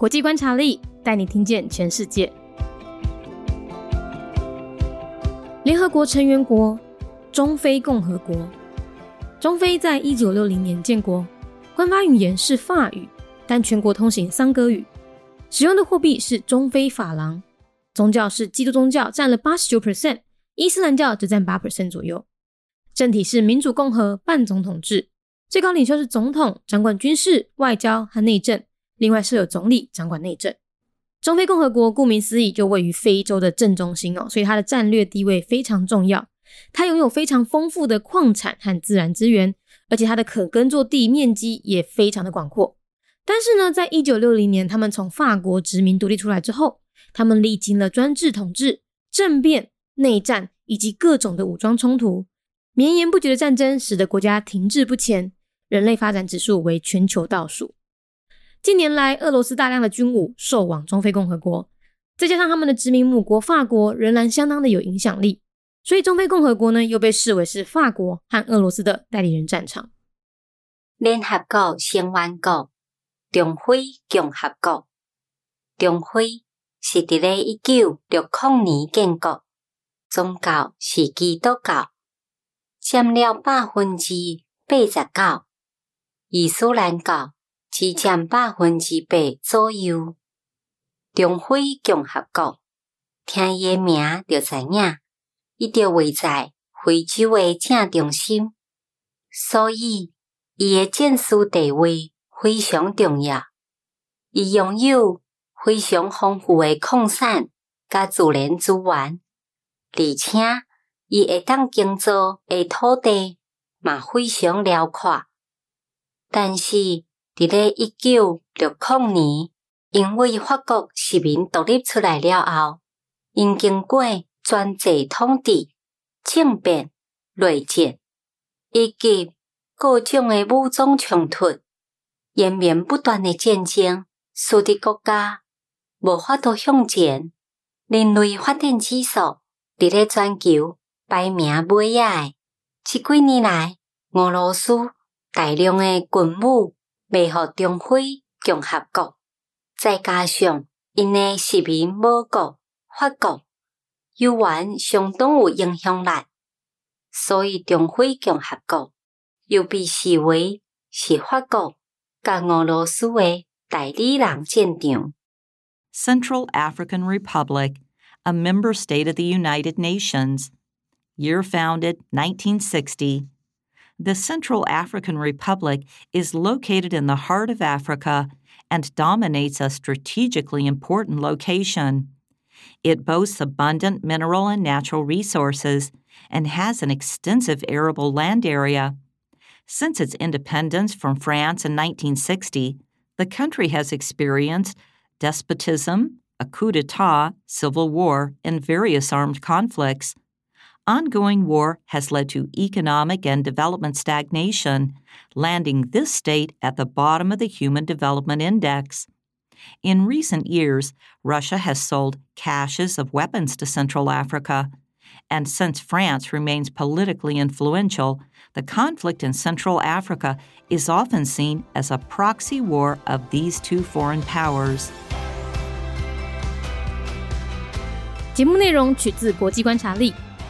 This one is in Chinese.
国际观察力带你听见全世界。联合国成员国中非共和国，中非在一九六零年建国，官方语言是法语，但全国通行桑格语，使用的货币是中非法郎，宗教是基督宗教，占了八十九 percent，伊斯兰教只占八 percent 左右。政体是民主共和半总统制，最高领袖是总统，掌管军事、外交和内政。另外设有总理掌管内政。中非共和国顾名思义就位于非洲的正中心哦，所以它的战略地位非常重要。它拥有非常丰富的矿产和自然资源，而且它的可耕作地面积也非常的广阔。但是呢，在一九六零年他们从法国殖民独立出来之后，他们历经了专制统治、政变、内战以及各种的武装冲突，绵延不绝的战争使得国家停滞不前，人类发展指数为全球倒数。近年来，俄罗斯大量的军武售往中非共和国，再加上他们的殖民母国法国仍然相当的有影响力，所以中非共和国呢又被视为是法国和俄罗斯的代理人战场。联合国成员国中非共和国，中非是伫咧一九六零年建国，宗教是基督教，占了百分之八十九，伊斯兰教。只占百分之八左右。中非共和国，听伊诶名就知影，伊就位在非洲诶正中心，所以伊诶战术地位非常重要。伊拥有非常丰富诶矿产甲自然资源，而且伊会当耕作诶土地嘛非常辽阔，但是。伫咧一九六零年，因为法国殖民独立出来了后，因经过专制统治、政变、内战以及各种诶武装冲突，延绵不断诶战争，使得国家无法度向前。人类发展指数伫咧全球排名尾仔。即几年来，俄罗斯大量诶军武。未互中非共和国，再加上因诶殖民母国法国，犹原相当有影响力，所以中非共和国又被视为是法国甲俄罗斯诶代理人战场。Central African Republic, a member state of the United Nations. Year founded 1960. The Central African Republic is located in the heart of Africa and dominates a strategically important location. It boasts abundant mineral and natural resources and has an extensive arable land area. Since its independence from France in 1960, the country has experienced despotism, a coup d'etat, civil war, and various armed conflicts ongoing war has led to economic and development stagnation, landing this state at the bottom of the Human Development Index. In recent years, Russia has sold caches of weapons to Central Africa. And since France remains politically influential, the conflict in Central Africa is often seen as a proxy war of these two foreign powers. 节目内容取自国际观察力。